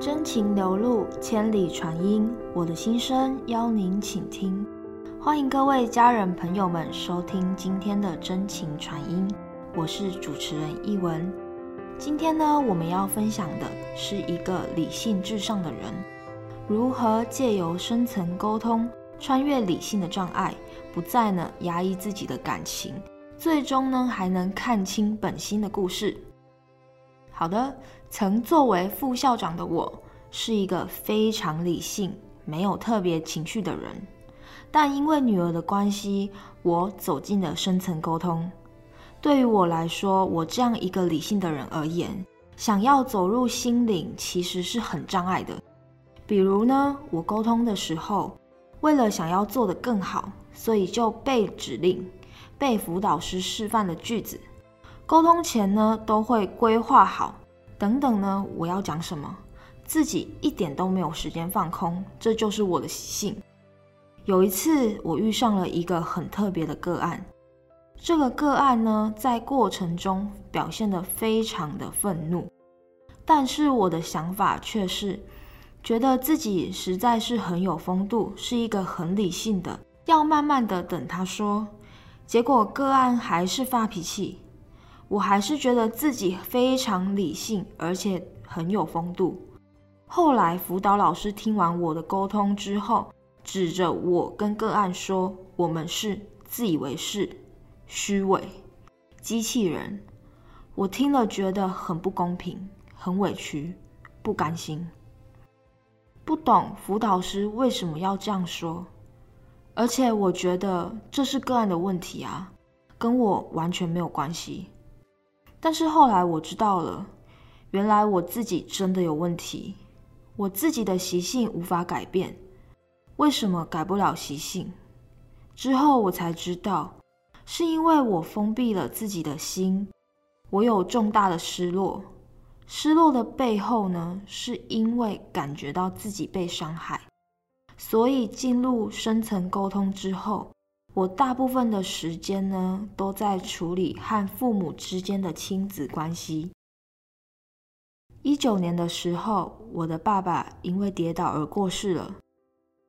真情流露，千里传音。我的心声邀您倾听。欢迎各位家人朋友们收听今天的真情传音，我是主持人一文。今天呢，我们要分享的是一个理性至上的人，如何借由深层沟通，穿越理性的障碍，不再呢压抑自己的感情，最终呢还能看清本心的故事。好的，曾作为副校长的我，是一个非常理性、没有特别情绪的人。但因为女儿的关系，我走进了深层沟通。对于我来说，我这样一个理性的人而言，想要走入心灵，其实是很障碍的。比如呢，我沟通的时候，为了想要做得更好，所以就背指令，背辅导师示范的句子。沟通前呢，都会规划好，等等呢，我要讲什么，自己一点都没有时间放空，这就是我的习性。有一次，我遇上了一个很特别的个案，这个个案呢，在过程中表现得非常的愤怒，但是我的想法却是，觉得自己实在是很有风度，是一个很理性的，要慢慢的等他说，结果个案还是发脾气。我还是觉得自己非常理性，而且很有风度。后来辅导老师听完我的沟通之后，指着我跟个案说：“我们是自以为是、虚伪、机器人。”我听了觉得很不公平，很委屈，不甘心。不懂辅导师为什么要这样说，而且我觉得这是个案的问题啊，跟我完全没有关系。但是后来我知道了，原来我自己真的有问题，我自己的习性无法改变。为什么改不了习性？之后我才知道，是因为我封闭了自己的心，我有重大的失落。失落的背后呢，是因为感觉到自己被伤害，所以进入深层沟通之后。我大部分的时间呢，都在处理和父母之间的亲子关系。一九年的时候，我的爸爸因为跌倒而过世了。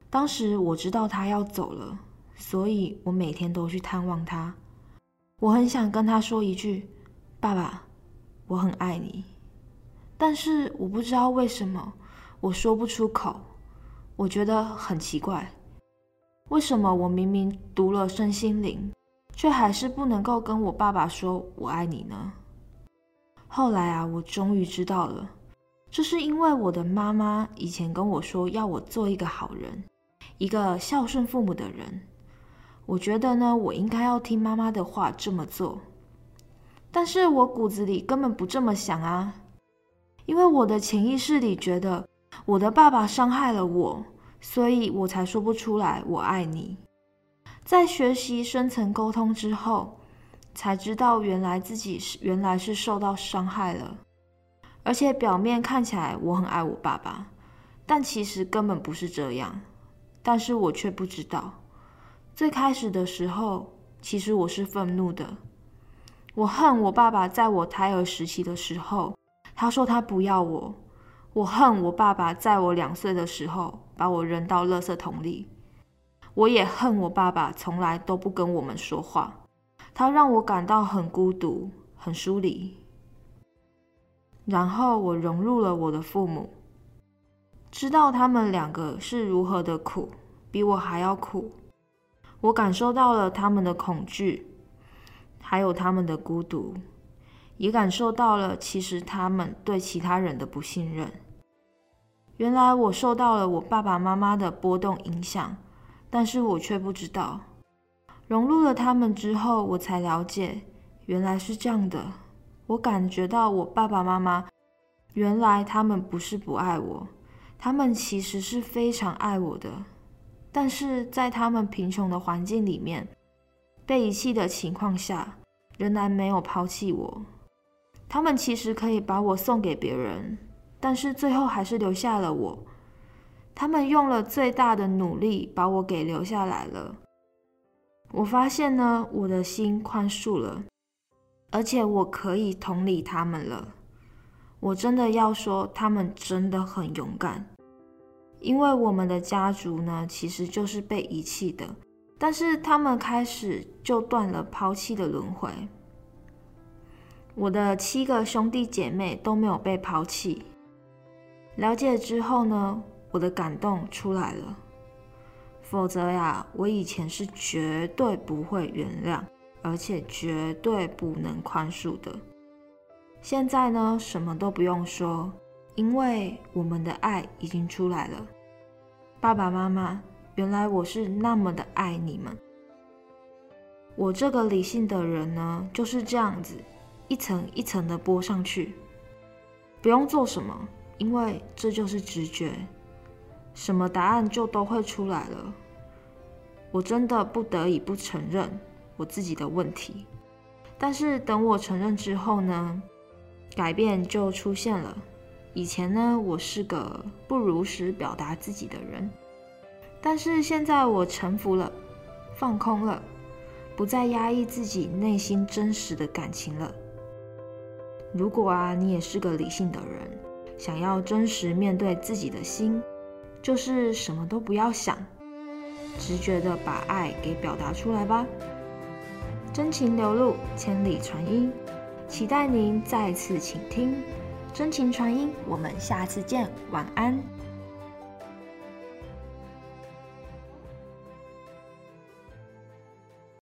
当时我知道他要走了，所以我每天都去探望他。我很想跟他说一句：“爸爸，我很爱你。”但是我不知道为什么我说不出口，我觉得很奇怪。为什么我明明读了身心灵，却还是不能够跟我爸爸说我爱你呢？后来啊，我终于知道了，这是因为我的妈妈以前跟我说要我做一个好人，一个孝顺父母的人。我觉得呢，我应该要听妈妈的话这么做。但是我骨子里根本不这么想啊，因为我的潜意识里觉得我的爸爸伤害了我。所以我才说不出来“我爱你”。在学习深层沟通之后，才知道原来自己是原来是受到伤害了，而且表面看起来我很爱我爸爸，但其实根本不是这样。但是我却不知道，最开始的时候，其实我是愤怒的。我恨我爸爸在我胎儿时期的时候，他说他不要我。我恨我爸爸在我两岁的时候把我扔到垃圾桶里，我也恨我爸爸从来都不跟我们说话，他让我感到很孤独、很疏离。然后我融入了我的父母，知道他们两个是如何的苦，比我还要苦。我感受到了他们的恐惧，还有他们的孤独。也感受到了，其实他们对其他人的不信任。原来我受到了我爸爸妈妈的波动影响，但是我却不知道。融入了他们之后，我才了解，原来是这样的。我感觉到我爸爸妈妈，原来他们不是不爱我，他们其实是非常爱我的。但是在他们贫穷的环境里面，被遗弃的情况下，仍然没有抛弃我。他们其实可以把我送给别人，但是最后还是留下了我。他们用了最大的努力把我给留下来了。我发现呢，我的心宽恕了，而且我可以同理他们了。我真的要说，他们真的很勇敢。因为我们的家族呢，其实就是被遗弃的，但是他们开始就断了抛弃的轮回。我的七个兄弟姐妹都没有被抛弃。了解之后呢，我的感动出来了。否则呀，我以前是绝对不会原谅，而且绝对不能宽恕的。现在呢，什么都不用说，因为我们的爱已经出来了。爸爸妈妈，原来我是那么的爱你们。我这个理性的人呢，就是这样子，一层一层的剥上去，不用做什么，因为这就是直觉。什么答案就都会出来了。我真的不得已不承认我自己的问题，但是等我承认之后呢，改变就出现了。以前呢，我是个不如实表达自己的人，但是现在我臣服了，放空了，不再压抑自己内心真实的感情了。如果啊，你也是个理性的人，想要真实面对自己的心。就是什么都不要想，直觉的把爱给表达出来吧。真情流露，千里传音，期待您再次倾听。真情传音，我们下次见，晚安。